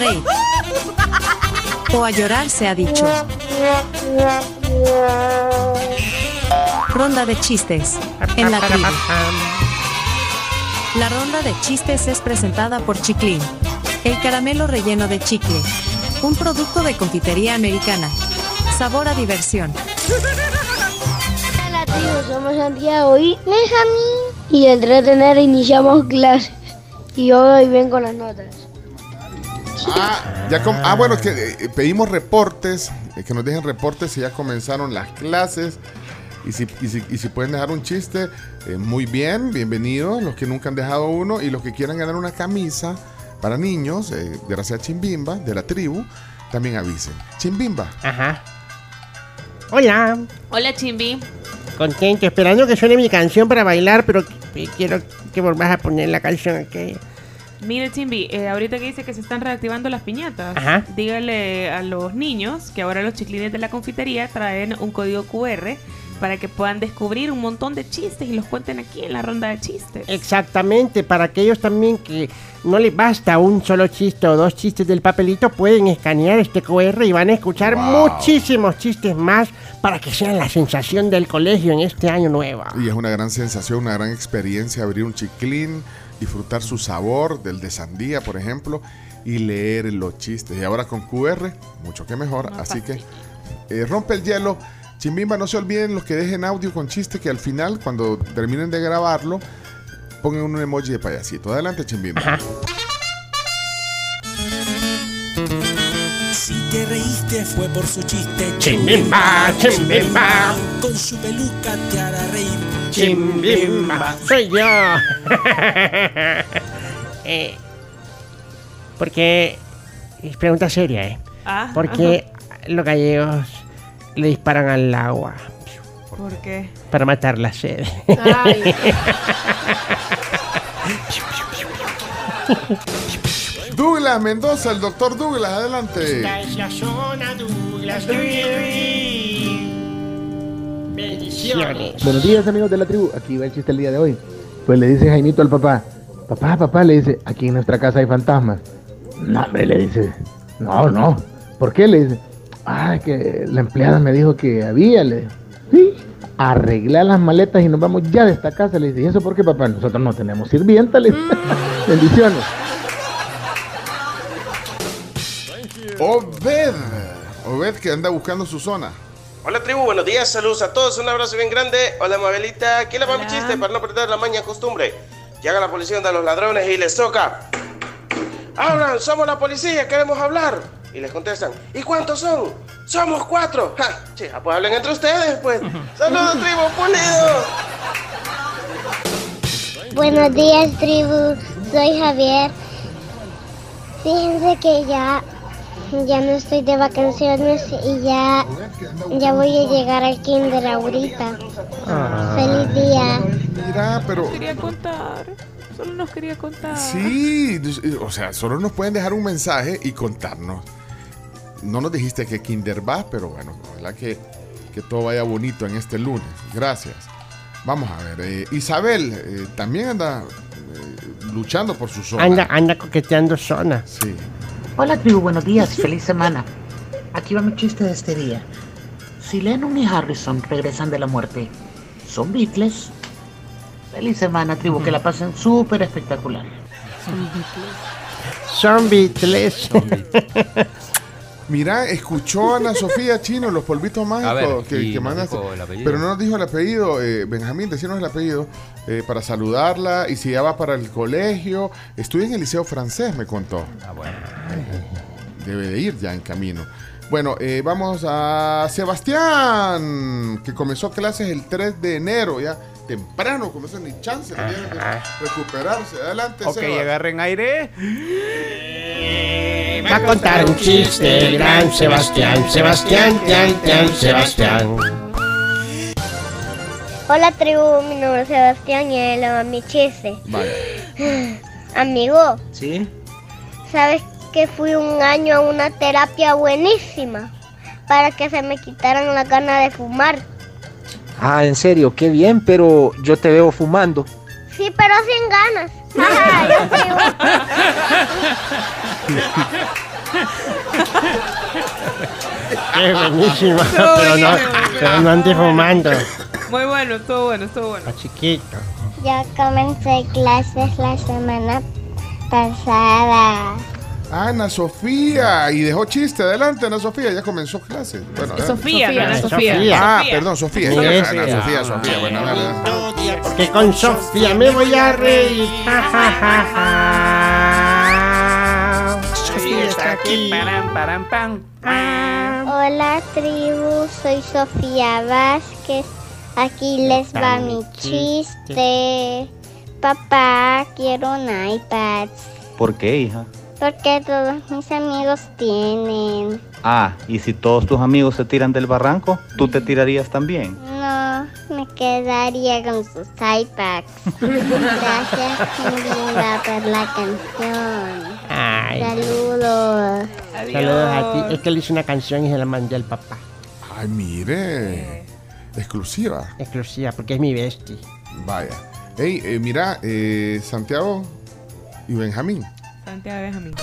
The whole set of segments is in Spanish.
reír. O a llorar se ha dicho. Ronda de chistes. En la tribu. La ronda de chistes es presentada por Chiclin. El caramelo relleno de chicle. Un producto de confitería americana. Sabor a diversión. Hola somos Santiago y Benjamín. Y el 3 de enero iniciamos clases. Y hoy ven con las notas. Ah, ya com- ah, bueno, es que eh, pedimos reportes, eh, que nos dejen reportes si ya comenzaron las clases. Y si, y si, y si pueden dejar un chiste, eh, muy bien, bienvenidos. Los que nunca han dejado uno y los que quieran ganar una camisa para niños, eh, de la Chimbimba, de la tribu, también avisen. Chimbimba. Ajá. Hola, Hola, Chimbi. contento, esperando que suene mi canción para bailar, pero qu- quiero que volvás a poner la canción que... Mire, Chimbi, eh, ahorita que dice que se están reactivando las piñatas, Ajá. dígale a los niños que ahora los chiclines de la confitería traen un código QR para que puedan descubrir un montón de chistes y los cuenten aquí en la ronda de chistes. Exactamente, para aquellos también que no les basta un solo chiste o dos chistes del papelito, pueden escanear este QR y van a escuchar Wow. muchísimos chistes más para que sean la sensación del colegio en este año nuevo. Y es una gran sensación, una gran experiencia abrir un chiclín, disfrutar su sabor del de sandía, por ejemplo, y leer los chistes. Y ahora con QR, mucho que mejor. Más Así fácil. que eh, rompe el hielo. Chimbimba, no se olviden los que dejen audio con chiste que al final, cuando terminen de grabarlo, pongan un emoji de payasito. Adelante, Chimbimba. Ajá. Fue por su chiste. Chimbimba, chimbimba. Con su peluca te hará reír. Chimbimba, soy yo. eh, porque es pregunta seria, ¿eh? Ah, Porque los gallegos le disparan al agua. ¿Por qué? para matar la sed. Ay, Douglas Mendoza, el doctor Douglas, adelante. es la zona Douglas. Bendiciones. Buenos días amigos de la tribu, aquí va el chiste el día de hoy. Pues le dice Jaimito al papá, papá, papá, le dice, aquí en nuestra casa hay fantasmas. No, hombre, le dice, no, no. ¿Por qué? Le dice, ah, es que la empleada me dijo que había, le dijo. Sí, arregla las maletas y nos vamos ya de esta casa, le dice, ¿y eso por qué papá? Nosotros no tenemos sirvienta, le dice. Bendiciones. Obed. Obed que anda buscando su zona. Hola tribu, buenos días, saludos a todos, un abrazo bien grande. Hola Mabelita, aquí le va mi Hola. chiste para no perder la maña costumbre. Llega la policía a los ladrones y les toca. Hablan, somos la policía, queremos hablar. Y les contestan, ¿y cuántos son? Somos cuatro. Ja, chica, pues hablen entre ustedes, pues. Saludos tribu, pulido. Buenos días, tribu. Soy Javier. Fíjense que ya, ya no estoy de vacaciones y ya, ya voy a llegar al kinder ahorita. Feliz día. Mira, pero... quería contar. Solo nos quería contar. Sí, o sea, solo nos pueden dejar un mensaje y contarnos. No nos dijiste que Kinder va, pero bueno, ojalá que, que todo vaya bonito en este lunes. Gracias. Vamos a ver, eh, Isabel eh, también anda eh, luchando por su zona. Anda, anda coqueteando zona. Sí. Hola tribu, buenos días, feliz semana. Aquí va mi chiste de este día. Si Lennon y Harrison regresan de la muerte, ¿son Beatles? Feliz semana tribu, que la pasen súper espectacular. Son Beatles. Mira, escuchó a Ana Sofía Chino, los polvitos mágicos ver, que, que apellido. Pero no nos dijo el apellido. eh, Benjamín, decirnos el apellido eh, para saludarla. Y si ya va para el colegio. Estudia en el Liceo Francés, me contó. Ah, bueno. Debe de ir ya en camino. Bueno, eh, vamos a Sebastián, que comenzó clases el 3 de enero, ya temprano, comenzó ni chance dieron de recuperarse. Adelante, Ok, Sebas. agarren aire. Va a contar un chiste, el gran Sebastián. Sebastián, Tian, Tian, Sebastián. Hola, tribu. Mi nombre es Sebastián y él va mi chiste. Vaya. Amigo, ¿Sí? ¿sabes que fui un año a una terapia buenísima? Para que se me quitaran las ganas de fumar. Ah, en serio, qué bien, pero yo te veo fumando. Sí, pero sin ganas. Ajá, yo tribu. Buenísimo. Estuvo Pero no, buenísimo. pero no ande fumando. Muy bueno, estuvo bueno, estuvo bueno. Está chiquito. Ya comencé clases la semana pasada. Ana Sofía. Y dejó chiste. Adelante, Ana Sofía. Ya comenzó clase. Bueno, Es. Sofía, Sofía, Ana Sofía. Sofía. Ah, perdón, Sofía. Sofía. Ana Sofía, Sofía. Bueno, dale, dale. Porque con Sofía me voy a reír. Ja, ja, ja, ja. Sofía está aquí. Param, param, pam. Hola tribu, soy Sofía Vázquez. Aquí les va mi chiste. Papá, quiero un iPad. ¿Por qué, hija? Porque todos mis amigos tienen. Ah, y si todos tus amigos se tiran del barranco, ¿tú te tirarías también? No, me quedaría con sus iPads. Gracias, mi linda, por la canción. Ay, Saludos. Saludos a ti. Es que le hice una canción y se la mandé al papá. Ay, mire. Exclusiva. Exclusiva, porque es mi bestie. Vaya. Hey, eh, mira, eh, Santiago y Benjamín. Santiago Benjamín.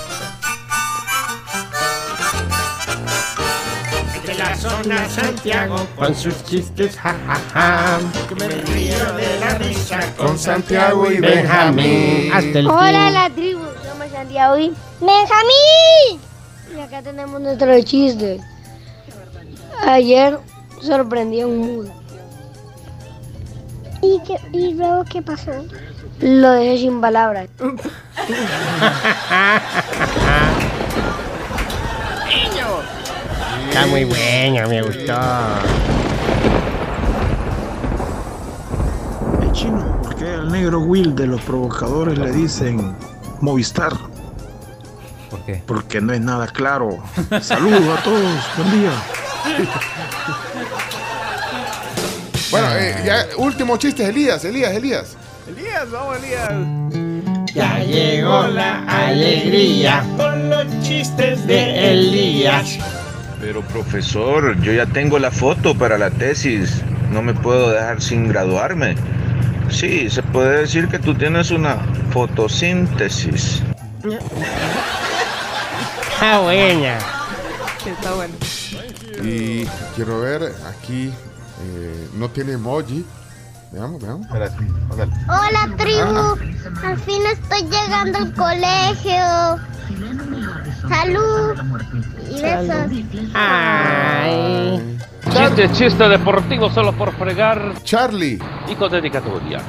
De la zona Santiago, con sus chistes, ja, ja, ja. Que me río de la risa Con Santiago y Benjamín. Hasta el Hola fin. la tribu, somos Santiago y Benjamín. Y acá tenemos nuestro chiste. Ayer sorprendí a un mudo. ¿Y, qué- y luego qué pasó? Lo dejé sin palabras. Está muy buena, me gustó. El chino, ¿por qué al negro Will de los provocadores le dicen Movistar? ¿Por qué? Porque no es nada claro. Saludos a todos, buen día. Bueno, eh, ya, último chiste, Elías, Elías, Elías. Elías, vamos, Elías. Ya llegó la alegría con los chistes de Elías. Pero profesor, yo ya tengo la foto para la tesis. No me puedo dejar sin graduarme. Sí, se puede decir que tú tienes una fotosíntesis. Está buena. Está bueno. Y quiero ver aquí. eh, no tiene emoji. Veamos, veamos. Hola tribu, al fin estoy llegando al colegio. Salud y besos. Ay. Chiste, chiste deportivo solo por fregar. Charlie. Y con dedicatoria.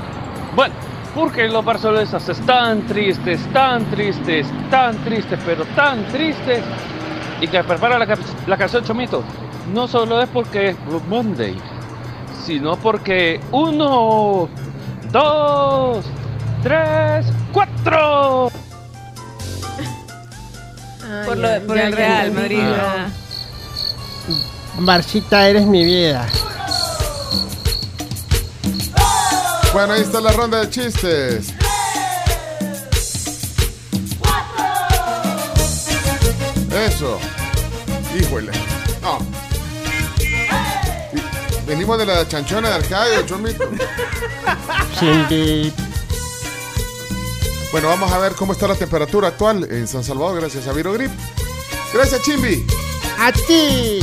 Bueno, porque los barcelonistas están tristes, tan tristes, tan tristes, pero tan tristes. Y que prepara la, la canción Chomito. No solo es porque es Blue Monday, sino porque uno, dos, tres, cuatro. Por, lo, por el Real Madrid. Marcita, eres mi vida. Bueno, ahí está la ronda de chistes. Eso. Híjole. No. Venimos de la chanchona de Arcadio, chomito. Bueno, vamos a ver cómo está la temperatura actual en San Salvador, gracias a Virogrip. Gracias, Chimbi. A ti.